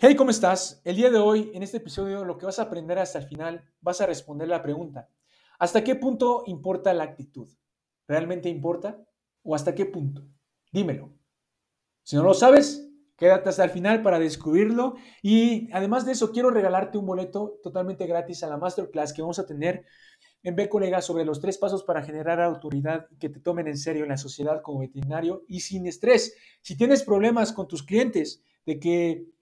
Hey, ¿cómo estás? El día de hoy, en este episodio, lo que vas a aprender hasta el final, vas a responder la pregunta, ¿hasta qué punto importa la actitud? ¿Realmente importa? ¿O hasta qué punto? Dímelo. Si no lo sabes, quédate hasta el final para descubrirlo. Y además de eso, quiero regalarte un boleto totalmente gratis a la masterclass que vamos a tener en B Colega sobre los tres pasos para generar autoridad y que te tomen en serio en la sociedad como veterinario y sin estrés. Si tienes problemas con tus clientes de que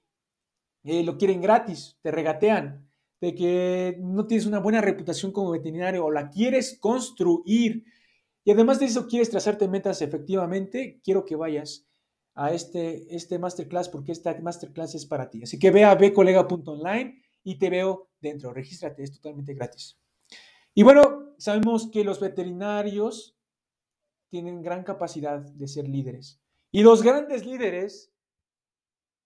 eh, lo quieren gratis, te regatean, de que no tienes una buena reputación como veterinario o la quieres construir y además de eso quieres trazarte metas efectivamente, quiero que vayas a este, este masterclass porque esta masterclass es para ti. Así que ve a bcolega.online y te veo dentro. Regístrate, es totalmente gratis. Y bueno, sabemos que los veterinarios tienen gran capacidad de ser líderes. Y los grandes líderes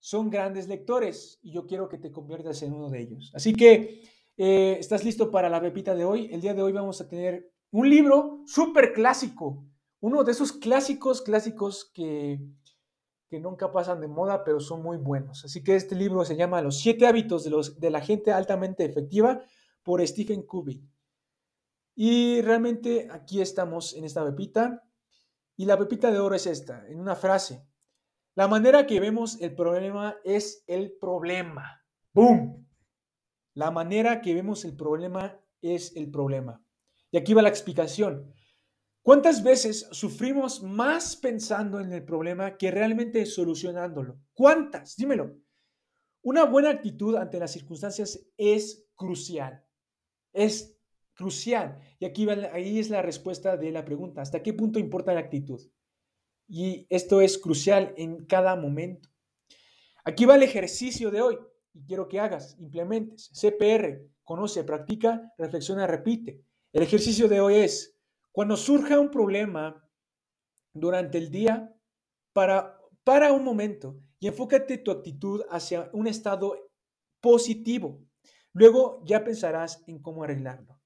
son grandes lectores y yo quiero que te conviertas en uno de ellos. Así que, eh, ¿estás listo para la pepita de hoy? El día de hoy vamos a tener un libro súper clásico, uno de esos clásicos, clásicos que, que nunca pasan de moda, pero son muy buenos. Así que este libro se llama Los siete hábitos de, los, de la gente altamente efectiva por Stephen Covey. Y realmente aquí estamos en esta pepita. Y la pepita de oro es esta, en una frase. La manera que vemos el problema es el problema. ¡Boom! La manera que vemos el problema es el problema. Y aquí va la explicación. ¿Cuántas veces sufrimos más pensando en el problema que realmente solucionándolo? ¿Cuántas? Dímelo. Una buena actitud ante las circunstancias es crucial. Es crucial. Y aquí va, ahí es la respuesta de la pregunta. ¿Hasta qué punto importa la actitud? Y esto es crucial en cada momento. Aquí va el ejercicio de hoy y quiero que hagas, implementes. CPR, conoce, practica, reflexiona, repite. El ejercicio de hoy es, cuando surja un problema durante el día, para, para un momento y enfócate tu actitud hacia un estado positivo. Luego ya pensarás en cómo arreglarlo.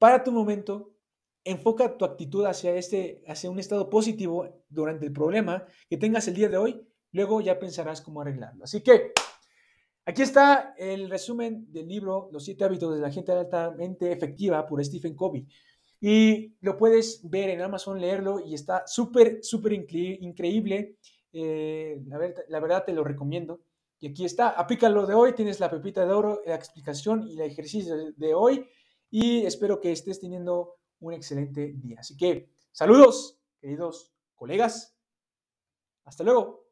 Para tu momento, enfoca tu actitud hacia, este, hacia un estado positivo durante el problema que tengas el día de hoy, luego ya pensarás cómo arreglarlo. Así que aquí está el resumen del libro Los siete hábitos de la gente altamente efectiva por Stephen Covey. Y lo puedes ver en Amazon, leerlo y está súper, súper increíble. Eh, la, verdad, la verdad te lo recomiendo. Y aquí está, aplícalo de hoy, tienes la pepita de oro, la explicación y el ejercicio de hoy. Y espero que estés teniendo un excelente día. Así que saludos, queridos colegas. Hasta luego.